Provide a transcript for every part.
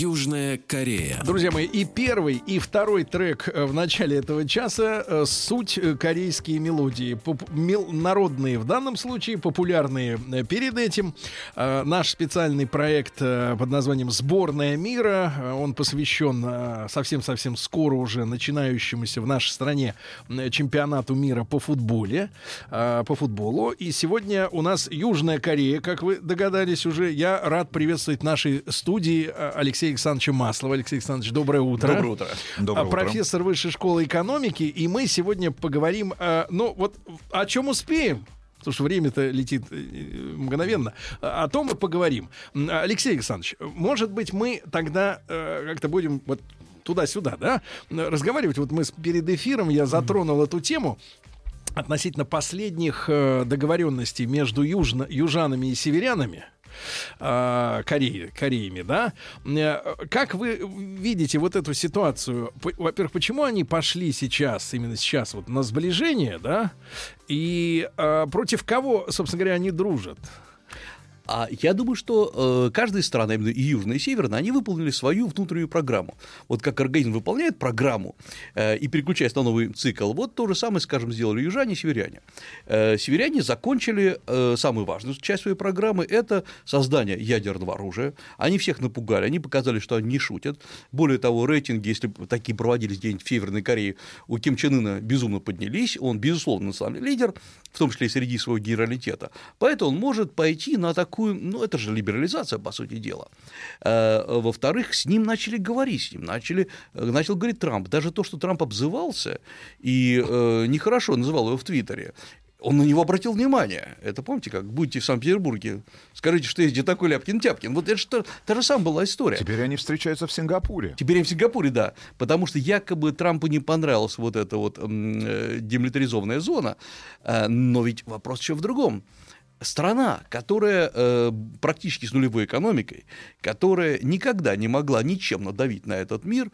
Южная Корея. Друзья мои, и первый, и второй трек э, в начале этого часа э, суть корейские мелодии. Поп- мел- народные в данном случае, популярные э, перед этим. Наш специальный проект под названием «Сборная мира». Он посвящен совсем-совсем скоро уже начинающемуся в нашей стране чемпионату мира по футболе. По футболу. И сегодня у нас Южная Корея, как вы догадались уже. Я рад приветствовать в нашей студии э, Алексея Александровича Маслова. Алексей Александрович, доброе утро. Доброе утро. А, профессор высшей школы экономики, и мы сегодня поговорим, э, ну вот о чем успеем. Потому что время-то летит э, мгновенно. О том мы поговорим. Алексей Александрович, может быть, мы тогда э, как-то будем вот туда-сюда, да, разговаривать. Вот мы перед эфиром я затронул эту тему относительно последних э, договоренностей между южно, южанами и северянами. Э, Кореи, Кореями, да? Э, Как вы видите вот эту ситуацию? Во-первых, почему они пошли сейчас, именно сейчас, вот на сближение, да? И э, против кого, собственно говоря, они дружат? А я думаю, что э, каждая страна, именно и южная, и северная, они выполнили свою внутреннюю программу. Вот как организм выполняет программу э, и переключаясь на новый цикл, вот то же самое, скажем, сделали южане и северяне. Э, северяне закончили э, самую важную часть своей программы – это создание ядерного оружия. Они всех напугали, они показали, что они не шутят. Более того, рейтинги, если такие проводились где-нибудь в Северной Корее, у Ким Чен Ына безумно поднялись. Он, безусловно, национальный лидер, в том числе и среди своего генералитета. Поэтому он может пойти на такую, ну, это же либерализация, по сути дела. Э, Во-вторых, с ним начали говорить, с ним начали, э, начал говорить Трамп. Даже то, что Трамп обзывался и э, нехорошо называл его в Твиттере, он на него обратил внимание. Это помните, как будете в Санкт-Петербурге, скажите, что есть где такой Ляпкин-Тяпкин. Вот это же та, та же самая была история. Теперь они встречаются в Сингапуре. Теперь им в Сингапуре, да. Потому что якобы Трампу не понравилась вот эта вот э, демилитаризованная зона. Э, Но ведь вопрос еще в другом. Страна, которая э, практически с нулевой экономикой, которая никогда не могла ничем надавить на этот мир,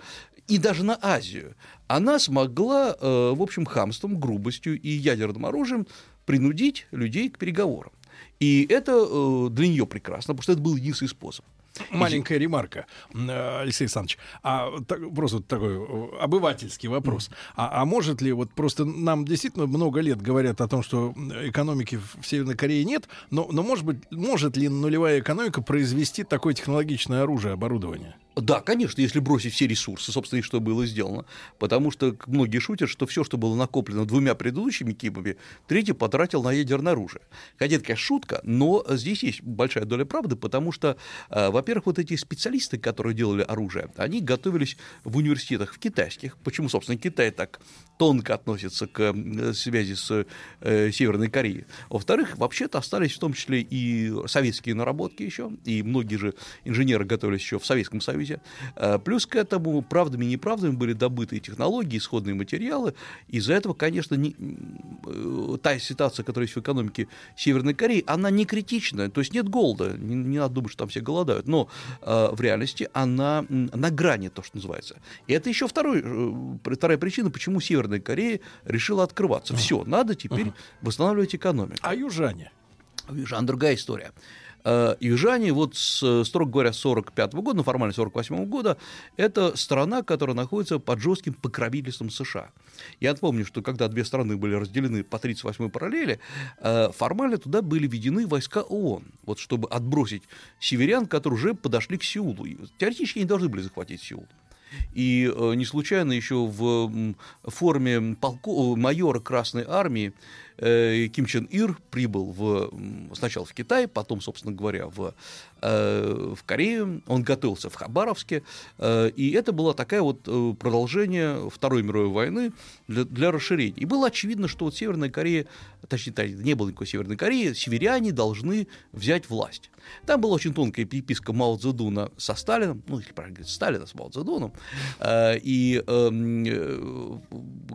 и даже на Азию, она смогла, э, в общем, хамством, грубостью и ядерным оружием принудить людей к переговорам. И это э, для нее прекрасно, потому что это был единственный способ. Маленькая ремарка, э, Алексей Александрович. А так- просто такой э, обывательский вопрос. А, а может ли вот просто нам действительно много лет говорят о том, что экономики в Северной Корее нет, но, но может быть может ли нулевая экономика произвести такое технологичное оружие, оборудование? Да, конечно, если бросить все ресурсы, собственно, и что было сделано. Потому что многие шутят, что все, что было накоплено двумя предыдущими Кимами, третий потратил на ядерное оружие. Хотя это, конечно, шутка, но здесь есть большая доля правды, потому что, э, во-первых, вот эти специалисты, которые делали оружие, они готовились в университетах в китайских. Почему, собственно, Китай так тонко относится к связи с э, Северной Кореей. Во-вторых, вообще-то остались в том числе и советские наработки еще, и многие же инженеры готовились еще в Советском Союзе. Э, Плюс к этому правдами и неправдами были добыты технологии, исходные материалы. Из-за этого, конечно, не- э, та ситуация, которая есть в экономике Северной Кореи, она не критичная. То есть нет голода, не, не надо думать, что там все голодают. Но э, в реальности она на грани, то, что называется. И это еще второй, вторая причина, почему Северная Корея решила открываться. Все, надо теперь восстанавливать экономику. А южане? Южан другая история. Э, Южане, вот, с, строго говоря, с 45 года, ну, формально 48 года, это страна, которая находится под жестким покровительством США. Я напомню, что когда две страны были разделены по 38-й параллели, э, формально туда были введены войска ООН, вот, чтобы отбросить северян, которые уже подошли к Сеулу. Теоретически они должны были захватить Сеул. И э, не случайно еще в форме полку, майора Красной Армии э, Ким Чен Ир прибыл в, сначала в Китай, потом, собственно говоря, в, э, в Корею. Он готовился в Хабаровске. э, И это было такое вот э, продолжение Второй мировой войны для, для расширения. И было очевидно, что вот Северная Корея, точнее, не было никакой Северной Кореи, северяне должны взять власть. Там была очень тонкая переписка Мао Цзэдуна со Сталином, ну, или правильно говорить, Сталина с Мао Цзэдуном, Э, и эм, э,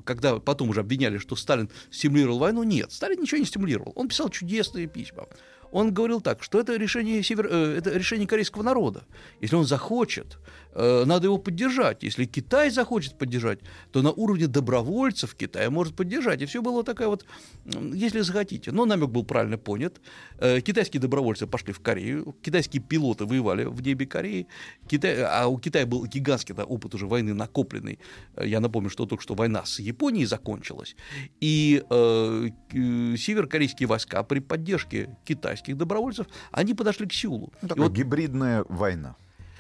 когда потом уже обвиняли, что Сталин стимулировал войну, нет, Сталин ничего не стимулировал, он писал чудесные письма. Он говорил так, что это решение, север, э, это решение корейского народа. Если он захочет, надо его поддержать. Если Китай захочет поддержать, то на уровне добровольцев Китай может поддержать. И все было такая вот, если захотите. Но намек был правильно понят. Э, Китайские добровольцы пошли в Корею, китайские пилоты воевали в небе Кореи, Китай, а у Китая был гигантский да, опыт уже войны накопленный. Э, Я напомню, что только что война с Японией закончилась. И э, северокорейские войска при поддержке китайских добровольцев, они подошли к Сеулу. Ну, такая вот гибридная война.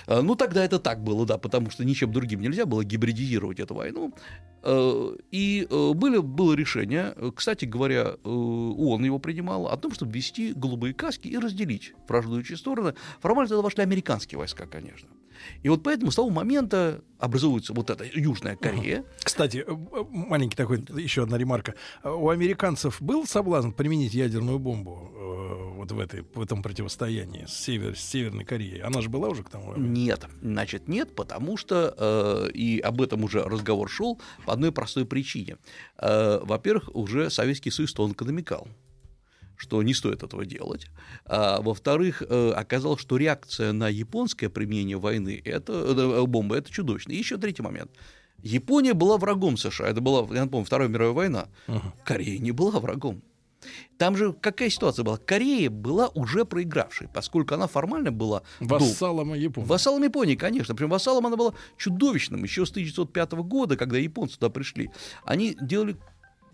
Э, Ну, тогда это так было, да, потому что ничем другим нельзя было гибридизировать эту войну. Э, И э, были, было решение, э, кстати говоря, ООН его принимал, о том, чтобы ввести голубые каски и разделить враждующие стороны. Формально туда вошли американские войска, конечно. И вот поэтому с того момента образуется вот эта Южная Корея. Кстати, маленький такой, еще одна ремарка. У американцев был соблазн применить ядерную бомбу э, вот в, этой, в этом противостоянии с, север, с Северной Кореей? Она же была уже к тому моменту? Нет, значит, нет, потому что, э, и об этом уже разговор шел по одной простой причине. Э, во-первых, уже Советский Союз тонко намекал что не стоит этого делать. А, во-вторых, э, оказалось, что реакция на японское применение войны это, э, бомбы это чудовищно. И еще третий момент. Япония была врагом США. Это была, я напомню, Вторая мировая война. Корея не была врагом. Там же какая ситуация была? Корея была уже проигравшей, поскольку она формально была Вассалом Японии. Вассалом Японии, конечно. Причем вассалом она была чудовищным. Еще с 1905 года, когда японцы туда пришли, они делали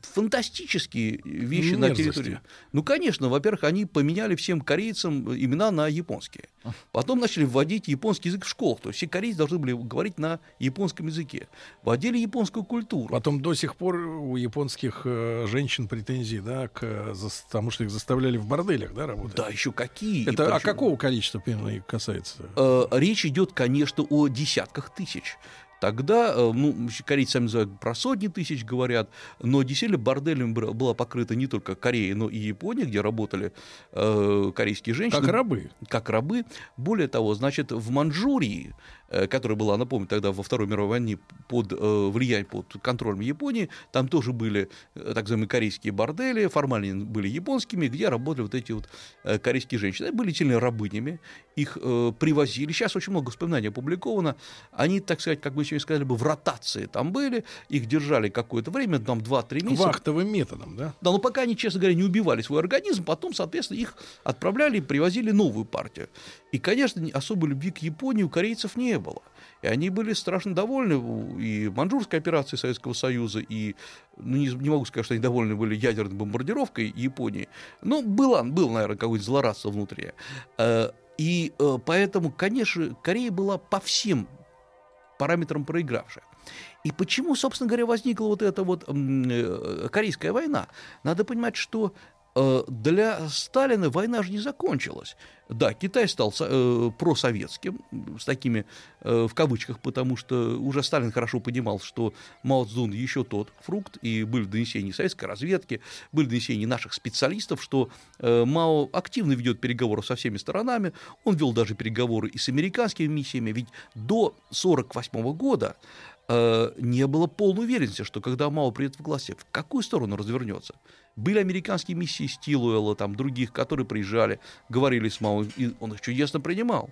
фантастические вещи на Мерзости. территории. Ну, конечно, во-первых, они поменяли всем корейцам имена на японские. Потом начали вводить японский язык в школах. То есть все корейцы должны были говорить на японском языке. Вводили японскую культуру. Потом до сих пор у японских э, женщин претензии, да, к, потому что их заставляли в борделях, да, работать. Да, еще какие. Это а причем- какого количества примерно их касается? Э, речь идет, конечно, о десятках тысяч. Тогда, э, ну, корейцы сами называют, про сотни тысяч говорят, но действительно борделем была покрыта не только Корея, но и Япония, где работали э, корейские женщины. Как рабы. Как рабы. Более того, значит, в Манчжурии, э, которая была, напомню, тогда во Второй мировой войне под э, влиянием, под контролем Японии, там тоже были э, так называемые корейские бордели, формально были японскими, где работали вот эти вот э, корейские женщины. Они были сильно рабынями, их э, привозили. Сейчас очень много воспоминаний опубликовано. Они, так сказать, как сегодня сказали бы, в ротации там были, их держали какое-то время, там 2-3 месяца. Вахтовым методом, да? Да, но пока они, честно говоря, не убивали свой организм, потом, соответственно, их отправляли и привозили новую партию. И, конечно, особой любви к Японии у корейцев не было. И они были страшно довольны и манчжурской операцией Советского Союза, и ну, не, не могу сказать, что они довольны были ядерной бомбардировкой Японии, но было, было наверное, какое-то злорадство внутри. Э, И э, поэтому, конечно, Корея была по всем параметрам проигравшая. И почему, собственно говоря, возникла вот эта вот э, Корейская война? Надо понимать, что для Сталина война же не закончилась. Да, Китай стал э, просоветским, с такими э, в кавычках, потому что уже Сталин хорошо понимал, что Мао Цзун еще тот фрукт, и были донесения советской разведки, были донесения наших специалистов, что э, Мао активно ведет переговоры со всеми сторонами, он вел даже переговоры и с американскими миссиями, ведь до 1948 года э, не было полной уверенности, что когда Мао придет в власть, в какую сторону развернется. Были американские миссии Стилуэлла, там других, которые приезжали, говорили с Мао, и он их чудесно принимал.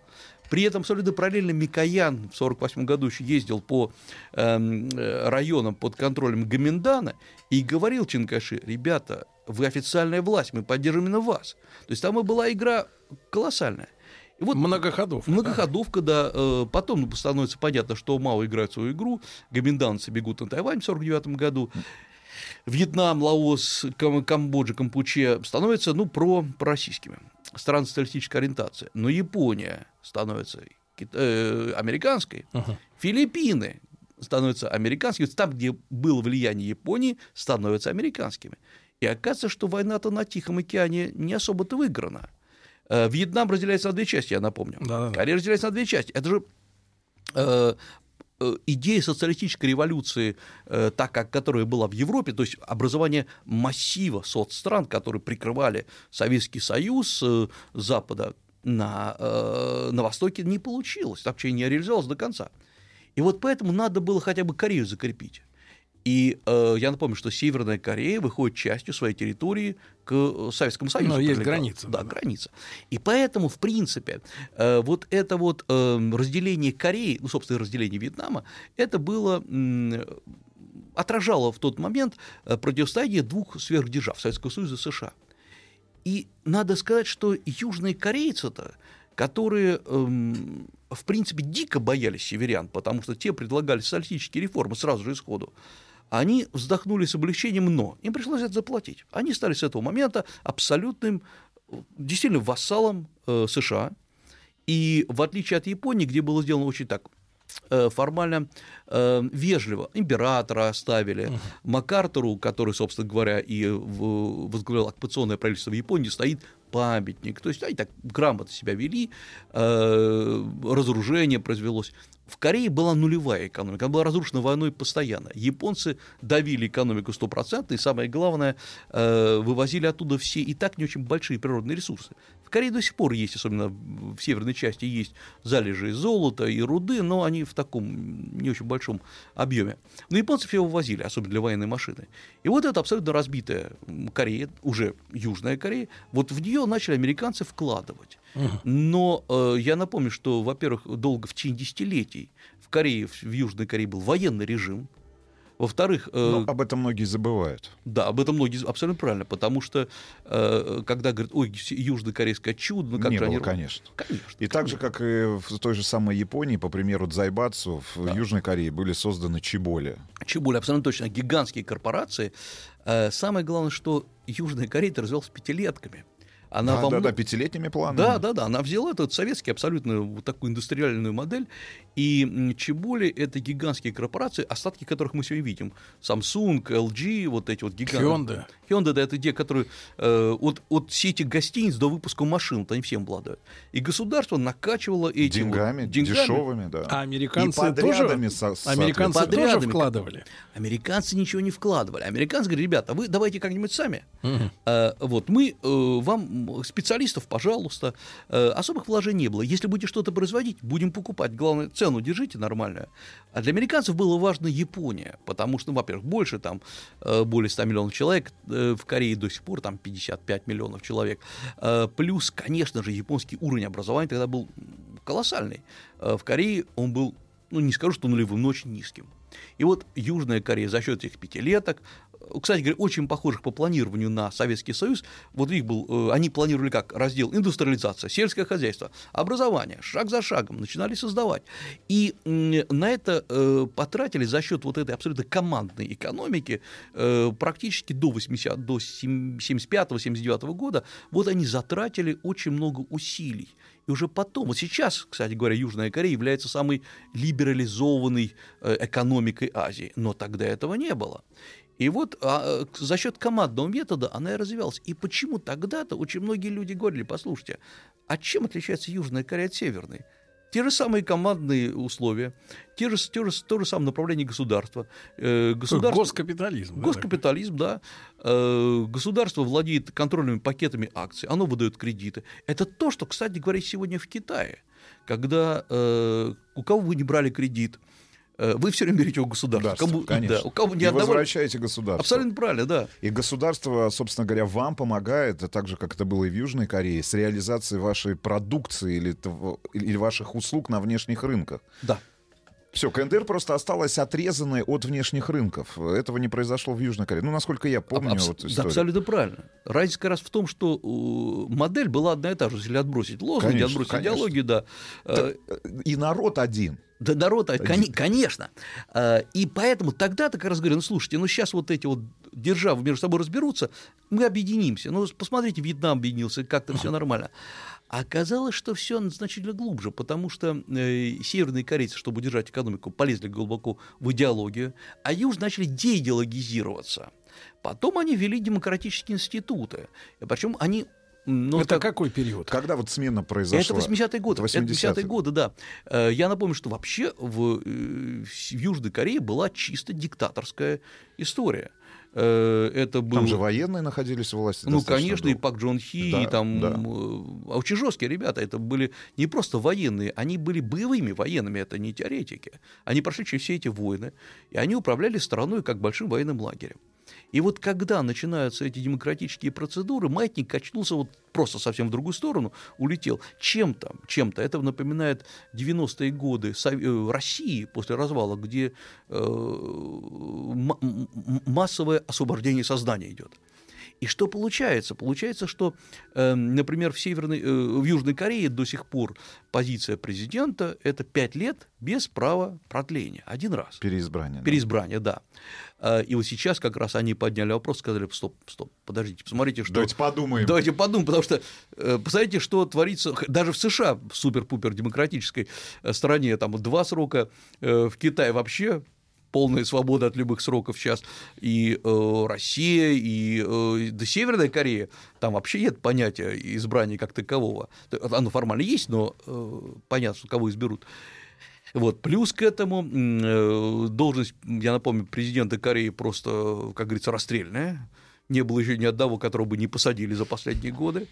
При этом абсолютно параллельно Микоян в 1948 году еще ездил по эм, э, районам под контролем Гаминдана и говорил Чинкаши, ребята, вы официальная власть, мы поддерживаем именно вас. То есть там и была игра колоссальная. И вот Многоходов. Многоходовка, да. Э, Потом становится понятно, что Мао играет свою игру, гоминданцы бегут на Тайвань в 1949 году. Вьетнам, Лаос, Кам- Камбоджа, Кампуче становятся, ну, про, пророссийскими. Страны социалистической ориентации. Но Япония становится э, американской. Ага. Филиппины становятся американскими. Там, где было влияние Японии, становятся американскими. И оказывается, что война-то на Тихом океане не особо-то выиграна. Э, Вьетнам разделяется на две части, я напомню. Да-да-да. Корея разделяется на две части. Это же э, э, идея социалистической революции, э, так как которая была в Европе, то есть образование массива соцстран, которые прикрывали Советский Союз э, Запада на, э, на Востоке, не получилось, вообще не реализовалось до конца. И вот поэтому надо было хотя бы Корею закрепить. И э, я напомню, что Северная Корея выходит частью своей территории к э, Советскому Союзу. Но есть граница, Да, да. граница. И поэтому, в принципе, э, вот это вот э, разделение Кореи, ну, собственно, разделение Вьетнама, это было м, отражало в тот момент э, противостояние двух сверхдержав Советского Союза и США. И надо сказать, что южные корейцы-то, которые, эм, в принципе, дико боялись северян, потому что те предлагали социалистические реформы сразу же исходу, они вздохнули с облегчением, но им пришлось это заплатить. Они стали с этого момента абсолютным, действительно, вассалом э, США. И в отличие от Японии, где было сделано очень так э, формально э, вежливо. Императора оставили. Макартеру, который, собственно говоря, и возглавлял оккупационное правительство в Японии, стоит памятник. То есть они так грамотно себя вели, э, разоружение произвелось. В Корее была нулевая экономика, она была разрушена войной постоянно. Японцы давили экономику 100%, и самое главное, э, вывозили оттуда все и так не очень большие природные ресурсы. В Корее до сих пор есть, особенно в северной части, есть залежи золота и руды, но они в таком не очень большом объеме. Но японцы все вывозили, особенно для военной машины. И вот эта абсолютно разбитая Корея, уже Южная Корея, вот в нее начали американцы вкладывать. Но э, я напомню, что, во-первых, долго в течение десятилетий в Корее, в Южной Корее был военный режим. Во-вторых, э, Но об этом многие забывают. да, об этом многие абсолютно правильно, потому что э, когда говорят, ой, южнокорейское чудо, ну как Не же они было, конечно. Конечно. И так же, как и в той же самой Японии, по примеру Дзайбацу, в Южной Корее были созданы чеболи. Чебуля, абсолютно точно, гигантские корпорации. Э, самое главное, что Южная Корея развивалась пятилетками. Она Да, во да, да, пятилетними планами. Да, да, да, она взяла этот советский абсолютно вот такую индустриальную модель, и м, Чеболи — это гигантские корпорации, остатки которых мы сегодня видим. Samsung, LG, вот эти вот гигантные. Hyundai. Hyundai, да, это те, которые э, от, от сети гостиниц до выпуска машин, вот они всем обладают. И государство накачивало эти Деньгами, вот, деньгами. дешевыми, да. А американцы И подрядами тоже, со- американцы тоже вкладывали. Американцы ничего не вкладывали. Американцы говорят, ребята, вы давайте как-нибудь сами. Э, вот мы э, вам специалистов, пожалуйста, Э, особых вложений не было. Если будете что-то производить, будем покупать. Главное, цену держите нормальную. А для американцев было важно Япония, потому что, ну, во-первых, больше там э, более 100 миллионов человек э, в Корее до сих пор там 55 миллионов человек. Плюс, конечно же, японский уровень образования тогда был колоссальный. В Корее он был, ну не скажу, что нулевым, но очень низким. И вот Южная Корея за счет этих пятилеток, кстати говоря, очень похожих по планированию на Советский Союз, вот у них был, э, они планировали как раздел индустриализация, сельское хозяйство, образование, шаг за шагом начинали создавать. И на это э, потратили за счет вот этой абсолютно командной экономики э, практически до 80, до 75-79 года, вот они затратили очень много усилий. И уже потом, вот сейчас, кстати говоря, Южная Корея является самой либерализованной экономикой Азии, но тогда этого не было. И вот а, э, за счет командного метода она и развивалась. И почему тогда-то очень многие люди говорили, послушайте, а чем отличается Южная Корея от Северной? Те же самые командные условия, те же, те же, то же самое направление государства. Э, государство... Госкапитализм. да, Госкапитализм, да. Э, Государство владеет контрольными пакетами акций, оно выдает кредиты. Это то, что, кстати говоря, сегодня в Китае. Когда э, у кого вы не брали кредит, вы все время берете у государства. Да, Кому- конечно. да, у кого не И отдавали- возвращаете государству. Абсолютно правильно, да. И государство, собственно говоря, вам помогает, а так же, как это было и в Южной Корее, с реализацией вашей продукции или, или ваших услуг на внешних рынках. Да. Все, КНДР просто осталась отрезанной от внешних рынков. Этого не произошло в Южной Корее. Ну, насколько я помню Абс- вот да, абсолютно правильно. Разница как раз в том, что э, модель была одна и та же, если отбросить лозунги, Конечно, отбросить конечно. идеологию, да. Э, И народ один. Да народ, а, конечно. А, И поэтому тогда-то как раз говорю, ну слушайте, ну сейчас вот эти вот державы между собой разберутся, мы объединимся. Ну посмотрите, Вьетнам объединился, как-то все нормально. Оказалось, что все значительно глубже, потому что э, северные корейцы, чтобы удержать экономику, полезли глубоко в идеологию, а южные начали деидеологизироваться. Потом они ввели демократические институты. Причем они ну, это так, какой период? Когда вот смена произошла? Это 80-е годы. 80 80-е годы, да. Э, я напомню, что вообще в, э, в Южной Корее была чисто диктаторская история. Э, это был... Там же военные находились в власти. Ну, конечно, долго. и Пак Джон Хи, да, и там да. а очень жесткие ребята. Это были не просто военные, они были боевыми военными, это не теоретики. Они прошли через все эти войны, и они управляли страной как большим военным лагерем. И вот когда начинаются эти демократические процедуры, маятник качнулся вот просто совсем в другую сторону, улетел. Чем-то, чем-то. Это напоминает 90-е годы э, России после развала, где э, массовое освобождение сознания идет. И что получается? Получается, что, э, например, в, Северной, э, в Южной Корее до сих пор позиция президента – это пять лет без права продления. Один раз. Переизбрание. Переизбрание, да. да. И вот сейчас как раз они подняли вопрос, сказали, стоп, стоп, подождите, посмотрите, что... Давайте подумаем. Давайте подумаем, потому что э, посмотрите, что творится даже в США, в супер-пупер демократической э, стране, там два срока, в Китае вообще полная свобода от любых сроков сейчас, и э, Россия, и э, да, Северная Корея, там вообще нет понятия избрания как такового. Оно формально есть, но э, понятно, кого изберут. Вот. Плюс к этому э, должность, я напомню, президента Кореи просто, как говорится, расстрельная. Не было еще ни одного, которого бы не посадили за последние годы.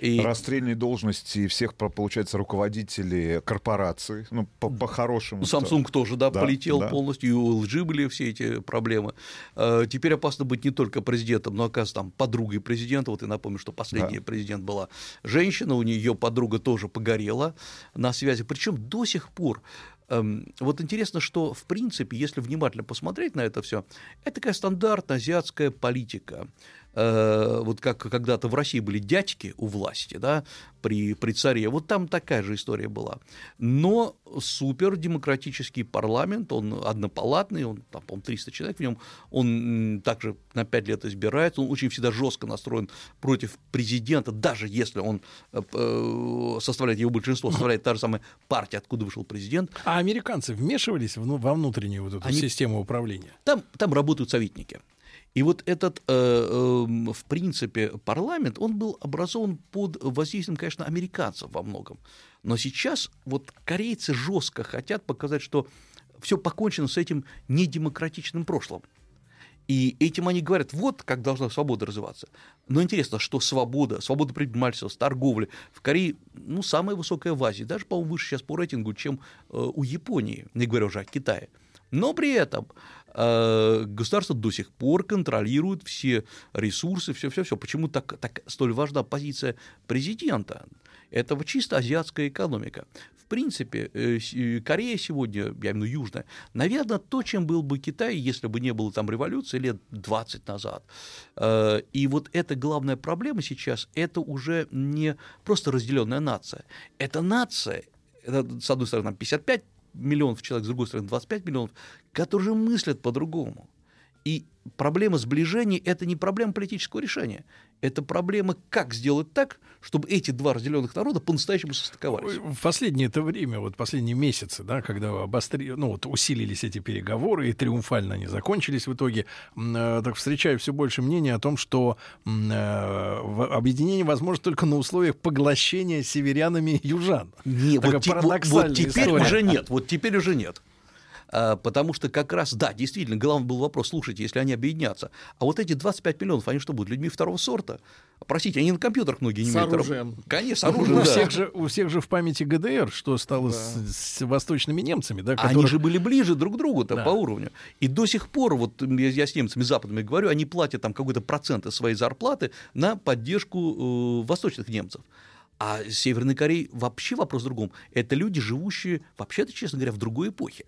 И... Расстрельные должности всех, получается, руководителей корпораций, ну, по-хорошему. Ну, Samsung тоже, да, да полетел да. полностью, и у LG были все эти проблемы. А, теперь опасно быть не только президентом, но, оказывается, там, подругой президента. Вот я напомню, что последний да. президент была женщина, у нее подруга тоже погорела на связи. Причем до сих пор эм, вот интересно, что в принципе, если внимательно посмотреть на это все, это такая стандартная азиатская политика. Э, вот как когда-то в России были дядьки у власти, да, при, при царе, вот там такая же история была. Но супер демократический парламент, он однопалатный, он, там, по 300 человек в нем, он также на 5 лет избирается, он очень всегда жестко настроен против президента, даже если он э, э, составляет его большинство, составляет та же самая партия, откуда вышел президент. А американцы вмешивались во внутреннюю вот эту Они... систему управления? Там, там работают советники. И вот этот, э, эм, в принципе, парламент, он был образован под воздействием, конечно, американцев во многом. Но сейчас вот корейцы жестко хотят показать, что все покончено с этим недемократичным прошлым. И этим они говорят, вот как должна свобода развиваться. Но интересно, что свобода, свобода предпринимательства, торговли в Корее, ну, самая высокая в Азии, даже, по-моему, выше сейчас по рейтингу, чем э, у Японии, не говоря уже о Китае. Но при этом э, государство до сих пор контролирует все ресурсы, все-все-все. Почему так, так столь важна позиция президента? Это чисто азиатская экономика. В принципе, э, э, Корея сегодня, я имею в виду южная, наверное, то, чем был бы Китай, если бы не было там революции лет 20 назад. И вот эта главная проблема сейчас, это уже не просто разделенная нация. Это нация, это, с одной стороны, 55 миллионов человек, с другой стороны 25 миллионов, которые мыслят по-другому. И проблема сближения – это не проблема политического решения. Это проблема, как сделать так, чтобы эти два разделенных народа по-настоящему состыковались. В последнее это время, вот последние месяцы, да, когда обостри... ну, вот усилились эти переговоры и триумфально они закончились в итоге, э, так встречаю все больше мнений о том, что э, объединение возможно только на условиях поглощения северянами южан. Не, вот, вот, вот теперь история. уже нет, вот теперь уже нет. А, потому что как раз, да, действительно, главный был вопрос, слушайте, если они объединятся, а вот эти 25 миллионов, они что будут, людьми второго сорта? Простите, они на компьютерах многие не с имеют. оружием. Конечно, с оружием, у, да. всех же, у всех же в памяти ГДР, что стало да. с, с восточными немцами, да? Которых... Они же были ближе друг к другу да. по уровню. И до сих пор, вот я, я с немцами западными говорю, они платят там какой-то процент из своей зарплаты на поддержку э, восточных немцев. А Северной Кореи вообще вопрос в другом. Это люди, живущие, вообще-то, честно говоря, в другой эпохе.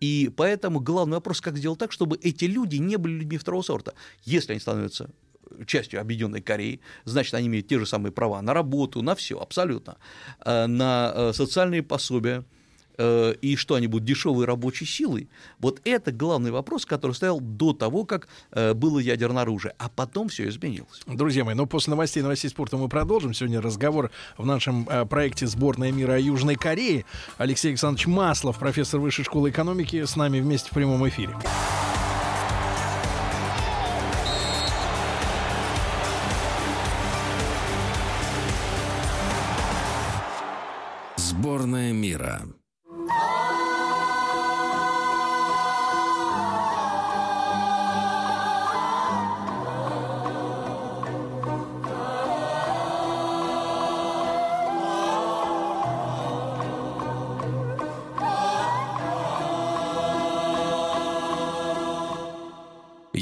И поэтому главный вопрос, как сделать так, чтобы эти люди не были людьми второго сорта. Если они становятся частью Объединенной Кореи, значит, они имеют те же самые права на работу, на все, абсолютно, э, на э, социальные пособия, Э, Э, и что они будут дешевой рабочей силой. Вот это главный вопрос, который стоял до того, как э, было ядерное оружие. А потом все изменилось. Друзья мои, ну после новостей, новостей спорта мы продолжим. Сегодня разговор в нашем э, проекте «Сборная мира о Южной Корее». Алексей Александрович Маслов, профессор Высшей школы экономики, с нами вместе в прямом эфире. Сборная мира. Oh!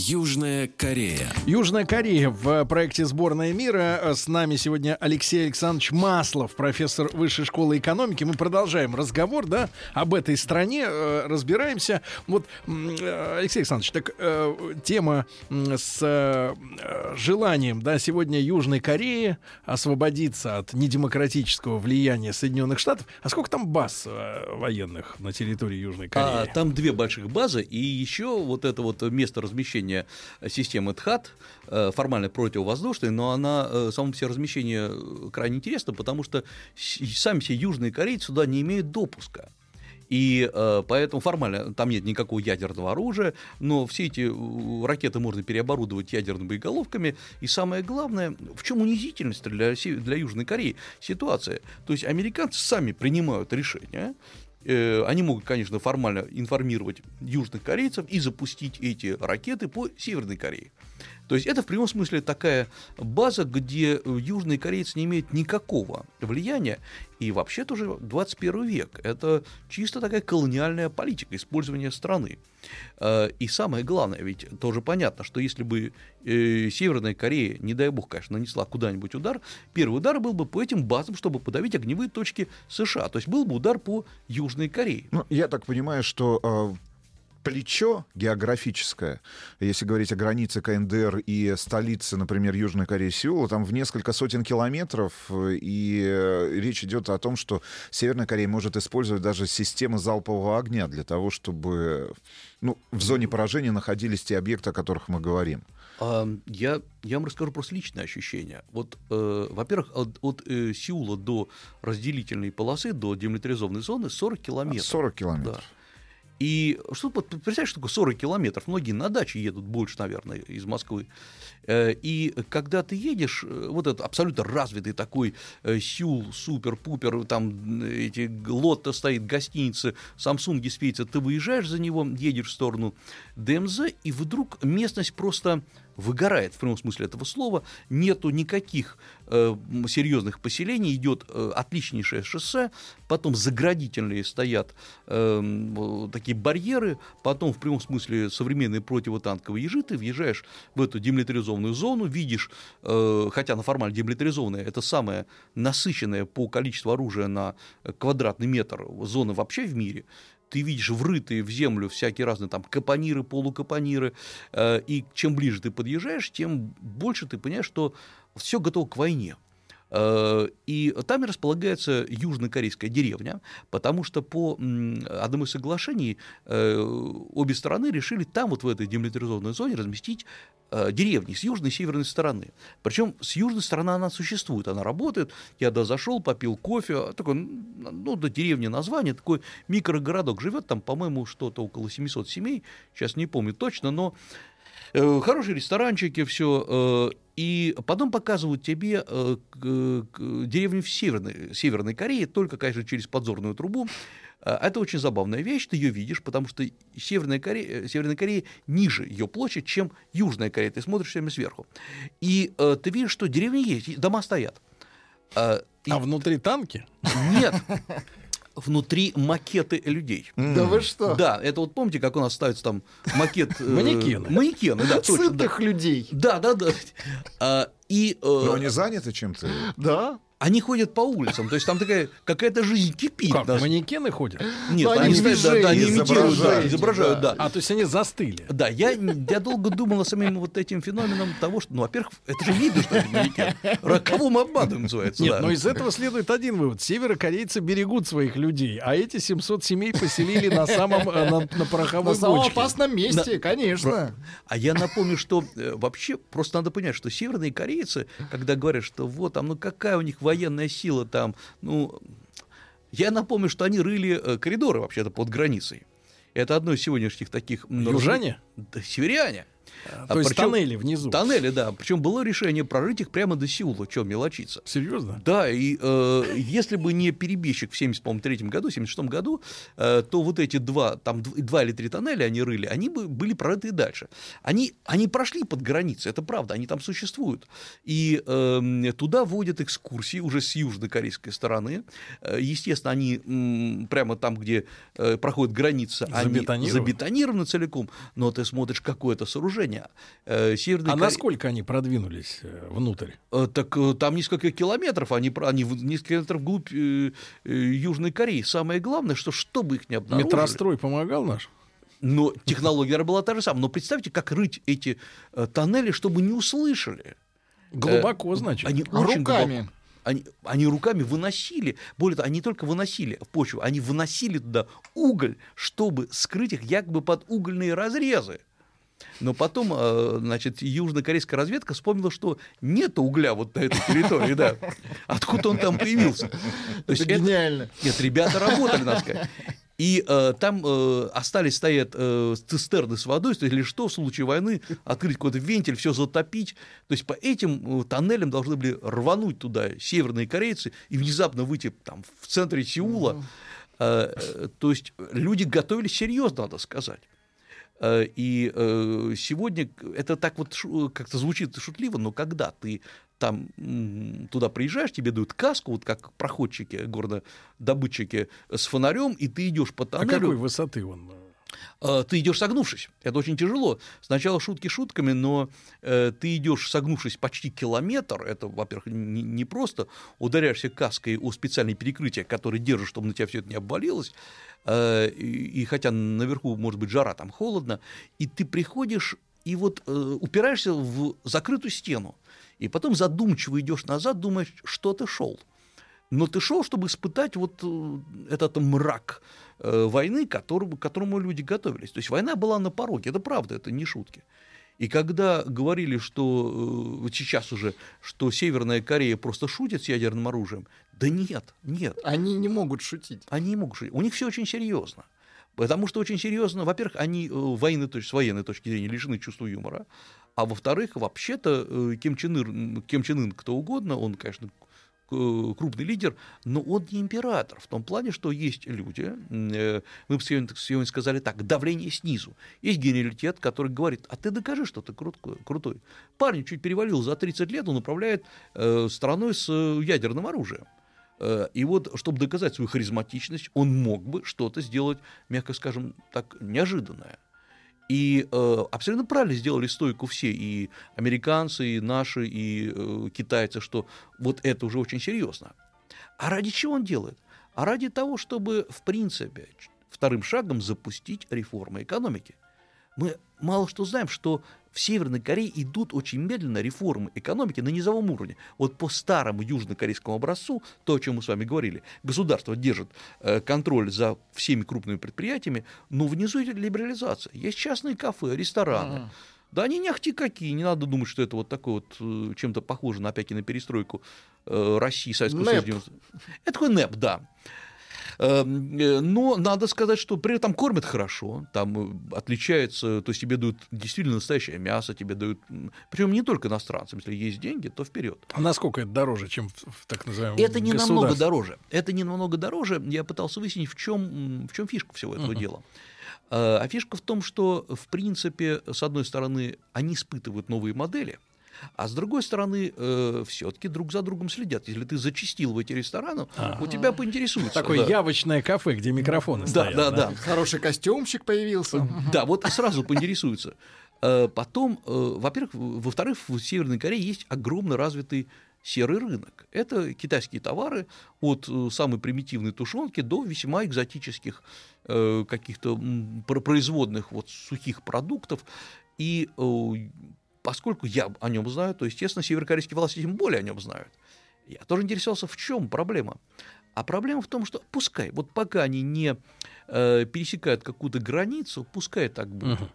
Южная Корея. Южная Корея в проекте «Сборная мира». С нами сегодня Алексей Александрович Маслов, профессор Высшей школы экономики. Мы продолжаем разговор да, об этой стране, э, разбираемся. Вот, э, Алексей Александрович, так э, тема с желанием да, сегодня Южной Кореи освободиться от недемократического влияния Соединенных Штатов. А сколько там баз военных на территории Южной Кореи? А, там две больших базы, и еще вот это вот место размещения системы ТХАТ, э, формально противовоздушной, но она, э, само все размещение э, крайне интересно, потому что сами все южные корейцы сюда не имеют допуска. И э, поэтому формально там нет никакого ядерного оружия, но все эти ракеты можно переоборудовать ядерными боеголовками. И самое главное, в чем унизительность для, для Южной Кореи ситуация? То есть американцы сами принимают решение они могут, конечно, формально информировать южных корейцев и запустить эти ракеты по Северной Корее. То есть это в прямом смысле такая база, где южные корейцы не имеют никакого влияния. И вообще тоже 21 век. Это чисто такая колониальная политика использования страны. Э, и самое главное, ведь тоже понятно, что если бы э, Северная Корея, не дай бог, конечно, нанесла куда-нибудь удар, первый удар был бы по этим базам, чтобы подавить огневые точки США. То есть был бы удар по Южной Корее. Ну, я так понимаю, что э, плечо географическое, если говорить о границе КНДР и столице, например, Южной Кореи Сеула, там в несколько сотен километров, и э, речь идет о том, что Северная Корея может использовать даже системы залпового огня для того, чтобы ну, в зоне поражения находились те объекты, о которых мы говорим. Я, я вам расскажу просто личное ощущение. Вот, э, во-первых, от, от э, Сеула до разделительной полосы, до демилитаризованной зоны 40 километров. 40 километров. Да. И что, представляешь, что такое 40 километров? Многие на даче едут больше, наверное, из Москвы. Э, и когда ты едешь, э, вот этот абсолютно развитый такой э, Сюл, супер-пупер, там эти Лотто стоит, гостиницы, Самсунги спеется, ты выезжаешь за него, едешь в сторону ДМЗ, и вдруг местность просто выгорает в прямом смысле этого слова, нету никаких э, серьезных поселений, идет э, отличнейшее шоссе, потом заградительные стоят э, такие барьеры, потом в прямом смысле современные противотанковые ежи, ты въезжаешь в эту демилитаризованную зону, видишь, э, хотя она формально демилитаризованная, это самая насыщенная по количеству оружия на квадратный метр зона вообще в мире, ты видишь врытые в землю всякие разные там капониры, полукапониры, э, и чем ближе ты подъезжаешь, тем больше ты понимаешь, что все готово к войне. Э, и там и располагается южнокорейская деревня, потому что по одному из соглашений э, обе стороны решили там, вот в этой демилитаризованной зоне, разместить э, деревни с южной и северной стороны. Причем с южной стороны она существует, она работает. Я туда зашел, попил кофе, такой, ну, до деревни название, такой микрогородок живет, там, по-моему, что-то около 700 семей, сейчас не помню точно, но хорошие ресторанчики, все. И потом показывают тебе э, деревню в Северной, Северной Корее, только, конечно, через подзорную трубу. А, это очень забавная вещь, ты ее видишь, потому что Северная Корея, э, Северная Корея ниже ее площадь, чем Южная Корея. Ты смотришь все время сверху. И э, ты видишь, что деревни есть, дома стоят. А, и... а внутри танки? Нет внутри макеты людей. Да вы что? Да, это вот помните, как у нас ставится там макет... Э, манекены. Манекены, да, точно. Сытых людей. Да, да, да. А, и, э, Но они заняты чем-то? Да они ходят по улицам, то есть там такая какая-то жизнь кипит. Как, даже. манекены ходят? Нет, они, они, да, да, они имитируют, да, изображают, да. А, то есть они застыли. Да, я, я долго думал о самим вот этим феноменом того, что, ну, во-первых, это же видно, что это манекен. Кого мы обманываем, называется. Нет, да. но из этого следует один вывод. Северокорейцы берегут своих людей, а эти 700 семей поселили на самом, э, на, на пороховой На самом опасном месте, на... конечно. А я напомню, что э, вообще просто надо понять, что северные корейцы, когда говорят, что вот там, ну какая у них военная сила там, ну, я напомню, что они рыли э, коридоры вообще-то под границей. Это одно из сегодняшних таких... Южане? Да, северяне. А, То есть причем- тоннели внизу. Тоннели, да. Причем было решение прорыть их прямо до Сеула, чем мелочиться. Серьезно? Да, и э, если бы не перебежчик в 73 году, 76 году, э, то вот эти два, там дв- два или три тоннеля они рыли, они бы были прорыты и дальше. Они, они прошли под границей, это правда, они там существуют. И э, туда водят экскурсии уже с южнокорейской стороны. Э, естественно, они м, прямо там, где э, проходит граница, они Забетонированы? забетонированы целиком, но ты смотришь, какое это сооружение. Э, Северная А Коре- насколько они продвинулись э, внутрь? Э, Так там несколько километров, они, про- они несколько километров вглубь Южной Кореи. Самое главное, что чтобы их не обнаружили. Метрострой помогал наш? Но технология была та же самая. Но представьте, как рыть эти тоннели, чтобы не услышали. Глубоко, значит. Они очень Руками. глубоко. Они, они руками выносили, более того, они не только выносили в почву, они выносили туда уголь, чтобы скрыть их якобы под угольные разрезы. Но потом, э, значит, южнокорейская разведка вспомнила, что нет угля вот на этой территории, да. Откуда он там появился? То есть Это гениально. нет, ребята работали, надо сказать. И э, там э, остались стоят э, цистерны с водой, то есть или что, в случае войны открыть какой-то вентиль, все затопить. То есть по этим э, тоннелям должны были рвануть туда северные корейцы и внезапно выйти там в центре Сеула. Э, э, то есть люди готовились серьезно, надо сказать. Э, И э, сегодня это так вот как-то звучит шутливо, но когда ты там туда приезжаешь, тебе дают каску, вот как проходчики, горнодобытчики с фонарем, и ты идешь по А тоннелю. какой высоты он? Э, ты идешь согнувшись. Это очень тяжело. Сначала шутки шутками, но э, ты идешь согнувшись почти километр. Это, во-первых, не, не просто ударяешься каской о специальное перекрытие, которое держит, чтобы на тебя все это не обвалилось. Э, и, и хотя наверху может быть жара, там холодно, и ты приходишь и вот э, упираешься в закрытую стену, и потом задумчиво идешь назад, думаешь, что ты шел. Но ты шел, чтобы испытать вот э, этот мрак э, войны, к которому, к которому люди готовились. То есть война была на пороге, это правда, это не шутки. И когда говорили, что э, вот сейчас уже, что Северная Корея просто шутит с ядерным оружием, да нет, нет, Они не могут шутить. они не могут шутить. У них все очень серьезно. Потому что очень серьезно, во-первых, они э, военной, точ- с военной точки зрения лишены чувства юмора, а во-вторых, вообще-то Ким Чен, Ир, Ким Чен Ын кто угодно, он, конечно, крупный лидер, но он не император, в том плане, что есть люди, э, мы бы сегодня, сказали так, давление снизу. Есть генералитет, который говорит, а ты докажи, что ты крутой. Парень чуть перевалил за 30 лет, он управляет э, страной с э, ядерным оружием. И вот, чтобы доказать свою харизматичность, он мог бы что-то сделать, мягко скажем, так неожиданное. И э, абсолютно правильно сделали стойку все, и американцы, и наши, и э, китайцы, что вот это уже очень серьезно. А ради чего он делает? А ради того, чтобы, в принципе, вторым шагом запустить реформы экономики. Мы мало что знаем, что в Северной Корее идут очень медленно реформы экономики на низовом уровне. Вот по старому южнокорейскому образцу, то, о чем мы с вами говорили, государство держит э, контроль за всеми крупными предприятиями, но внизу идет либерализация. Есть частные кафе, рестораны. Да они не ахти какие, не надо думать, что это вот такой вот э, чем-то похоже на опять на перестройку э, России, Советского. Союза. 90. Это такой НЭП, да. Эм, э, Но надо сказать, что при этом кормят хорошо, там э, отличается, то есть тебе дают действительно настоящее мясо, тебе дают, причем не только иностранцам, если есть деньги, то вперед. А насколько это дороже, чем в, так называемом Это не намного дороже. Это не намного дороже. Я пытался выяснить, в чем, в чем фишка всего этого дела. Э, А фишка в том, что, в принципе, с одной стороны, они испытывают новые модели, а с другой стороны, все-таки друг за другом следят. Если ты зачистил в эти рестораны, у тебя поинтересуются. Такое да. явочное кафе, где микрофоны Да, стоят. да, да. Хороший костюмчик появился. Да, вот сразу поинтересуются. Э, Потом, э, во-первых, во-вторых, в Северной Корее есть огромно развитый серый рынок. Это китайские товары от э, самой примитивной тушенки до весьма экзотических э, каких-то производных вот сухих продуктов. И э, поскольку я о нем знаю, то, естественно, северокорейские власти тем более о нем знают. Я тоже интересовался, в чем проблема. А проблема в том, что пускай, вот пока они не э, пересекают какую-то границу, пускай так будет. Мгм.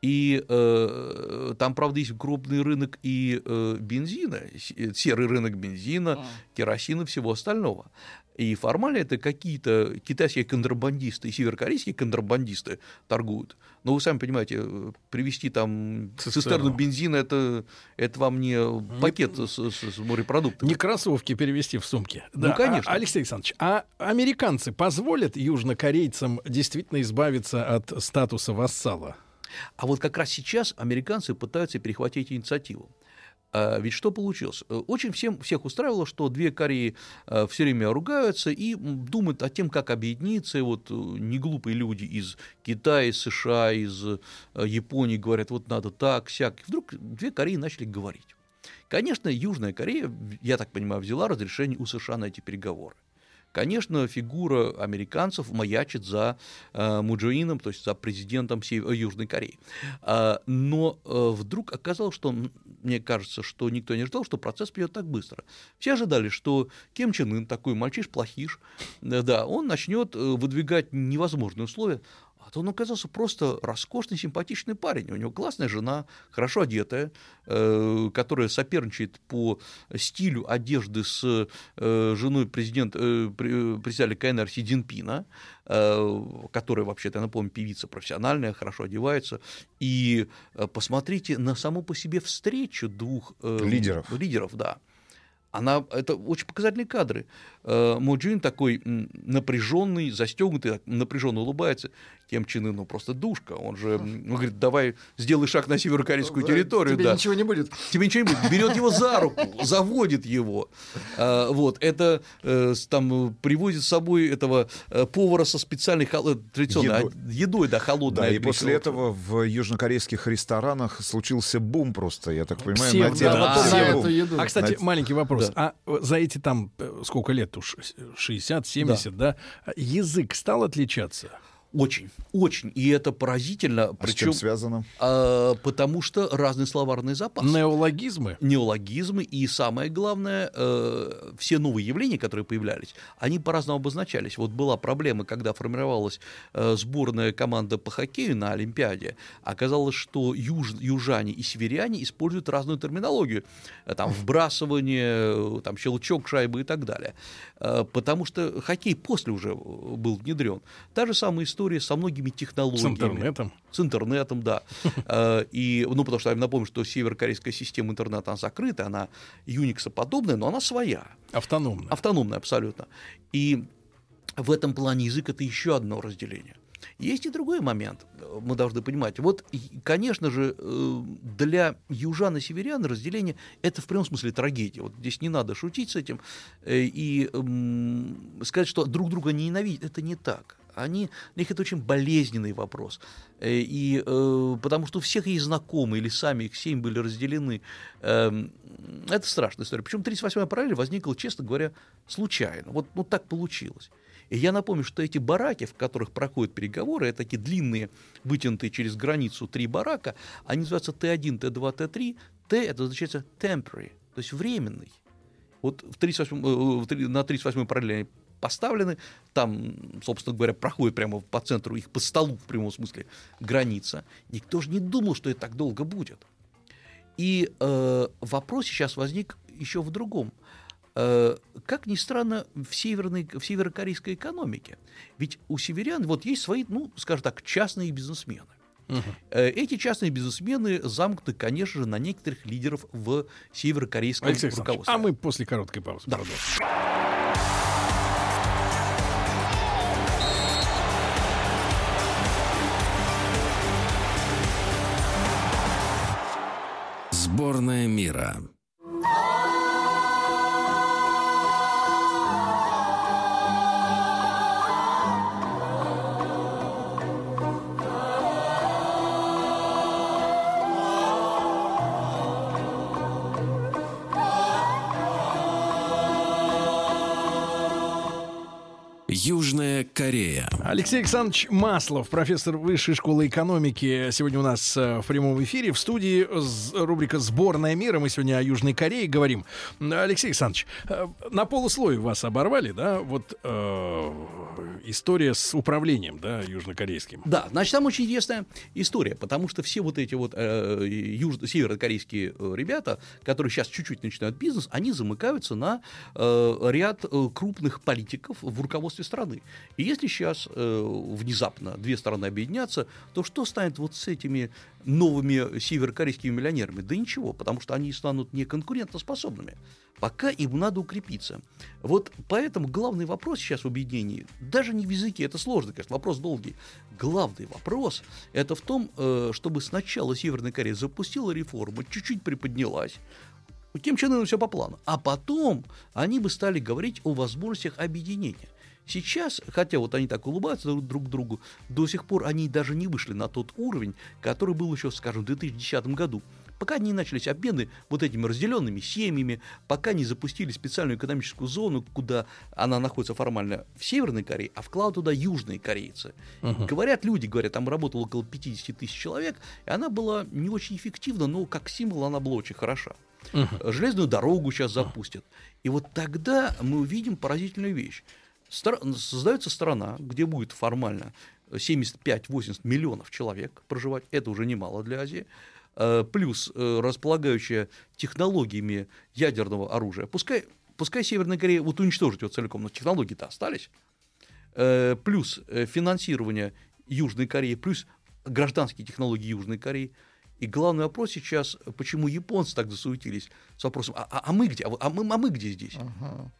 И э, там, правда, есть крупный рынок и э, бензина, э, серый рынок бензина, керосина и всего остального. И формально это какие-то китайские контрабандисты и северокорейские контрабандисты торгуют. Но вы сами понимаете, э, привезти там Цистерну. цистерну бензина это, это вам не пакет с, с- с морепродуктами. Не кроссовки перевести в сумке. Ну, конечно. А, Алексей Александрович, а американцы позволят южнокорейцам действительно избавиться от статуса вассала? А вот как раз сейчас американцы пытаются перехватить инициативу. А Ведь что получилось? Э, Очень всем, всех устраивало, что две Кореи все время ругаются и думают о том, как объединиться. И вот э, неглупые люди из Китая, из США, из э, Японии говорят, вот надо так, сяк. И вдруг две Кореи начали говорить. Конечно, Южная Корея, я так понимаю, взяла разрешение у США на эти переговоры. Конечно, фигура американцев маячит за э, Муджоином, то есть за президентом Сев- э, Южной Кореи. А, но э, вдруг оказалось, что, мне кажется, что никто не ждал, что процесс пойдет так быстро. Все ожидали, что Ким Чен Ын, такой мальчиш-плохиш, э, да, он начнет э, выдвигать невозможные условия, а то он оказался просто роскошный, симпатичный парень. У него классная жена, хорошо одетая, э, которая соперничает по стилю одежды с э, женой президента, э, пре- председателя КНР Си Цзиньпина, э, которая, вообще-то, я напомню, певица профессиональная, хорошо одевается. И э, посмотрите на саму по себе встречу двух э, Лидеров. лидеров, да. Она, это очень показательные кадры. Э, Мо Джин такой напряженный, застегнутый, напряженно улыбается. Кем Чен Ын, ну просто душка. Он же он говорит, давай сделай шаг на северокорейскую Да, территорию. Тебе да. ничего не будет. Тебе ничего не будет. Берет его за руку, заводит его. А, вот, это э, с- там э, привозит с собой этого э, повара со специальной э, традиционной Едой. едой, да, холодной. Да, и после этого в южнокорейских ресторанах случился бум просто, я так понимаю, Псевдо- на Да, на псевдо- эту еду. А, кстати, маленький вопрос. Да. А э, за эти там э, сколько лет уж? 60, 70, да? Язык стал отличаться? Очень, очень. И это поразительно. А с Причем чем связано? потому что разный словарный запас. Неологизмы? неологизмы и самое главное, э, все новые явления, которые появлялись, они по-разному обозначались. Вот была проблема, когда формировалась э, сборная команда по хоккею на Олимпиаде, оказалось, что юж- южане и северяне используют разную терминологию, Э, там вбрасывание, э, там щелчок шайбы и так далее, Э, потому что хоккей после уже э, был внедрен. Та же самая история со многими С технологиями. интернетом? С интернетом, да. Э, И, ну, потому что я напомню, что северокорейская система интернета, она закрыта, она Unix подобная, но она своя, Автономно. автономная абсолютно. И в этом плане язык это еще одно разделение. Есть и другой момент, мы должны понимать. Вот, конечно же, э, для южан и северян разделение – это в прямом смысле трагедия. Вот здесь не надо шутить с этим э, и сказать, что друг друга не ненавидят. Это не так. Они, для них это очень болезненный вопрос. Э, И э, потому что у всех есть знакомые, или сами их семьи были разделены. Эм, это страшная история. Причем 38-я параллель возникла, честно говоря, случайно. Вот ну, так получилось. И я напомню, что эти бараки, в которых проходят переговоры, это такие длинные, вытянутые через границу три барака, они называются Т1, Т2, Т3. Т – это означает temporary, то есть временный. Вот в 38, э, на 38-й параллели поставлены, там, собственно говоря, проходит прямо по центру их по столу в прямом смысле граница. Никто же не думал, что это так долго будет. И э, вопрос сейчас возник еще в другом. Э, как ни странно, в, северной, в северокорейской экономике. Ведь у северян вот есть свои, ну, скажем так, частные бизнесмены. Э, Эти частные бизнесмены замкнуты, конечно же, на некоторых лидеров в северокорейском Алексей руководстве. а мы после короткой паузы Да. продолжим. Сборная мира. Южная Корея. Алексей Александрович Маслов, профессор Высшей школы экономики, сегодня у нас э, в прямом эфире в студии рубрика «Сборная мира». Мы сегодня о Южной Корее говорим. Алексей Александрович, э, на полусловие вас оборвали, да? Вот э, история с управлением, да, южнокорейским. Да, значит, там очень интересная история, потому что все вот эти вот э, юж... северокорейские э, ребята, которые сейчас чуть-чуть начинают бизнес, они замыкаются на э, ряд крупных политиков в руководстве страны. И если сейчас э, внезапно две страны объединятся, то что станет вот с этими новыми северокорейскими миллионерами? Да ничего, потому что они станут неконкурентоспособными. Пока им надо укрепиться. Вот поэтому главный вопрос сейчас в объединении, даже не в языке, это сложно, конечно, вопрос долгий. Главный вопрос это в том, э, чтобы сначала Северная Корея запустила реформу, чуть-чуть приподнялась, у Ким Чен Ына все по плану. А потом они бы стали говорить о возможностях объединения. Сейчас, хотя вот они так улыбаются друг, друг другу, до сих пор они даже не вышли на тот уровень, который был еще, скажем, в 2010 году. Пока не начались обмены вот этими разделенными семьями, пока не запустили специальную экономическую зону, куда она находится формально в Северной Корее, а вклад туда южные корейцы. Говорят люди, говорят, там работало около 50 тысяч человек, и она была не очень эффективна, но как символ она была очень хороша. Железную дорогу сейчас запустят. И вот тогда мы увидим поразительную вещь. Создается страна, где будет формально 75-80 миллионов человек проживать, это уже немало для Азии, Э, плюс э, располагающая технологиями ядерного оружия. Пускай, пускай Северная Корея вот уничтожит его целиком, но технологии-то остались. Э, Плюс финансирование Южной Кореи, плюс гражданские технологии Южной Кореи. И главный вопрос сейчас, почему японцы так засуетились с вопросом, а, а- а мы где? А, а мы, а мы где здесь?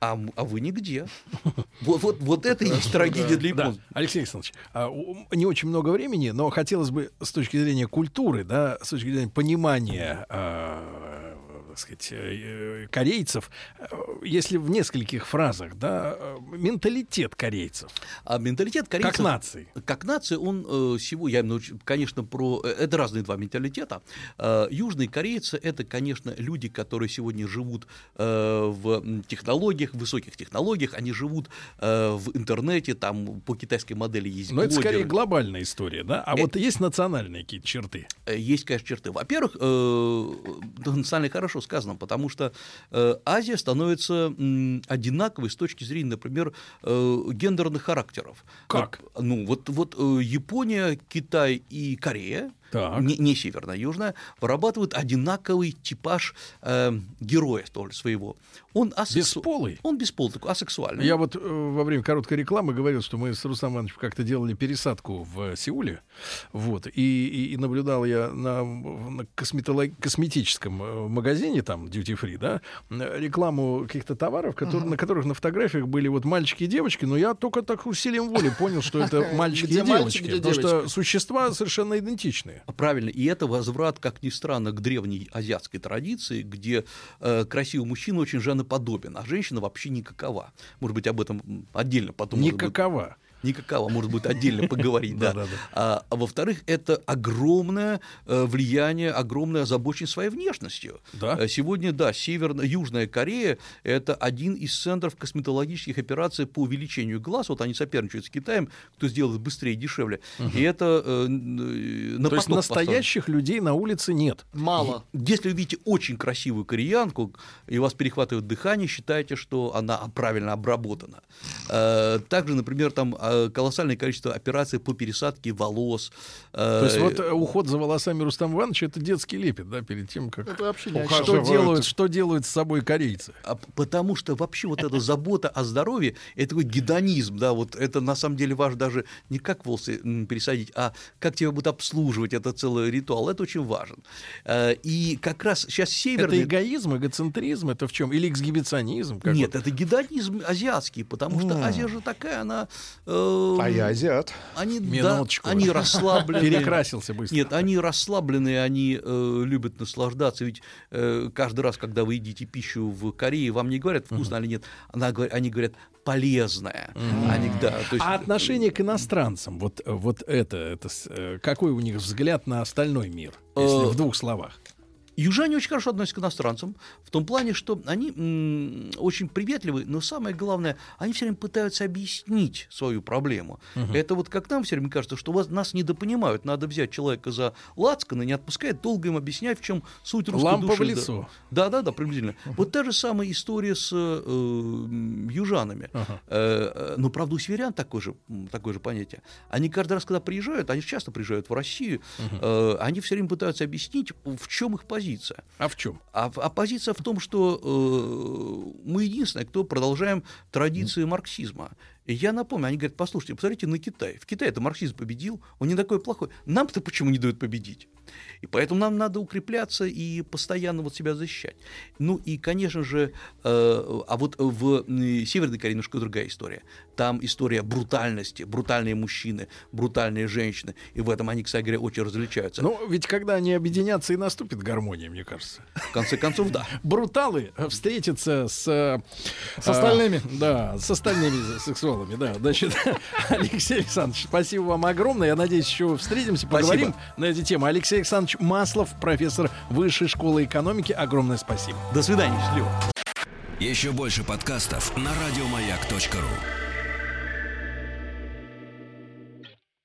А, м- а вы нигде. Вот, вот, вот это и есть трагедия для Да, японцев. Алексей Александрович, а, у- не очень много времени, но хотелось бы с точки зрения культуры, да, с точки зрения понимания, а, так сказать, э, э, корейцев, э, если в нескольких фразах, да, менталитет корейцев, А менталитет корейцев... как нации. Как нация, он всего, я конечно, про... Это разные два менталитета. Южные корейцы – это, конечно, люди, которые сегодня живут в технологиях, в высоких технологиях, они живут в интернете, там по китайской модели есть Но это скорее блогеры. глобальная история, да? А Э, вот есть национальные какие-то черты? Есть, конечно, черты. Во-первых, да, национально хорошо сказано, потому что э, Азия становится м, одинаковой с точки зрения, например, э, гендерных характеров. Как? Ну, вот, вот э, Япония, Китай и Корея, Так. не, не северная, а южная, вырабатывают одинаковый типаж э, героя столь своего. Он асексу- Бесполый? Он бесполый, такой асексуальный. Я вот э, во время короткой рекламы говорил, что мы с Рустамом Ивановичем как-то делали пересадку в Сеуле, вот, и, и- и наблюдал я на, на косметолог- косметическом э, магазине, там, duty free, да, рекламу каких-то товаров, которые, на которых на фотографиях были вот мальчики и девочки, но я только так усилием воли понял, что это мальчики и девочки, потому что существа совершенно идентичные. Правильно, и это возврат, как ни странно, к древней азиатской традиции, где э, красивый мужчина очень женоподобен, а женщина вообще никакова. Может быть, об этом отдельно потом. Никакова. Никакова, может быть, отдельно поговорить, да. Да-да-да. А, а во-вторых, это огромное э, влияние, огромная озабоченность своей внешностью. Да? Э, Сегодня, да, Северная, Южная Корея – это один из центров косметологических операций по увеличению глаз. Вот они соперничают с Китаем, кто сделает быстрее и дешевле. И это э, н- на То есть настоящих людей на улице нет. Мало. Если вы видите очень красивую кореянку, и у вас перехватывает дыхание, считайте, что она правильно обработана. Э, Также, например, там э, колоссальное количество операций по пересадке волос. Э, То есть вот э, уход за волосами Рустам Ивановича это детский лепет, да, перед тем, как... Это вообще о Что делают, что делают с собой корейцы? А Потому что вообще вот эта забота о здоровье, это такой гедонизм, да, вот это на самом деле важно даже не как волосы пересадить, а как тебя будут обслуживать, это целый ритуал, это очень важен. Э, И как раз сейчас Это северные... эгоизм, эгоцентризм, это в чем? Или эксгибиционизм? Нет, вот? это гедонизм азиатский, потому что М. Азия же такая, она... э, А я азиат. Они, да, Минуточку. они расслабленные. перекрасился быстро. Нет, они расслабленные, они э, любят наслаждаться. Ведь э, каждый раз, когда вы едите пищу в Корее, вам не говорят, вкусно или нет, она, они говорят, полезная. Они, да, то есть, А отношение к иностранцам, вот, вот это, это э, какой у них взгляд на остальной мир, если Э, в двух словах? Южане очень хорошо относятся к иностранцам, в том плане, что они очень приветливы, но самое главное, они все время пытаются объяснить свою проблему. Это вот как нам все время кажется, что вас, нас недопонимают, надо взять человека за лацканы, не отпускать, долго им объяснять, в чем суть русской Лампа души. в лицо. Да, да, да, приблизительно. Вот та же самая история с э, южанами. Ага. Э, э, но, правда, у северян такое же, такое же понятие. Они каждый раз, когда приезжают, они часто приезжают в Россию, э, они все время пытаются объяснить, в чем их позиция. А в чем? А, а позиция в том, что э, мы единственные, кто продолжаем традиции марксизма. И я напомню, они говорят, послушайте, посмотрите на Китай. В Китае это марксизм победил, он не такой плохой. Нам-то почему не дают победить? И поэтому нам надо укрепляться и постоянно вот себя защищать. Ну и, конечно же, э, а вот в э, Северной Корее немножко другая история. Там история брутальности, брутальные мужчины, брутальные женщины. И в этом они, кстати говоря, очень различаются. Ну, ведь когда они объединятся, и наступит гармония, мне кажется. в конце концов, да. Бруталы встретятся с... э, С остальными. Да, с остальными сексуалами, да. Значит, Алексей Александрович, спасибо вам огромное. Я надеюсь, еще встретимся, поговорим на эту тему. Алексей Александрович Маслов, профессор Высшей школы экономики. Огромное спасибо. До свидания, счастливо. Еще больше подкастов на радиомаяк.ру.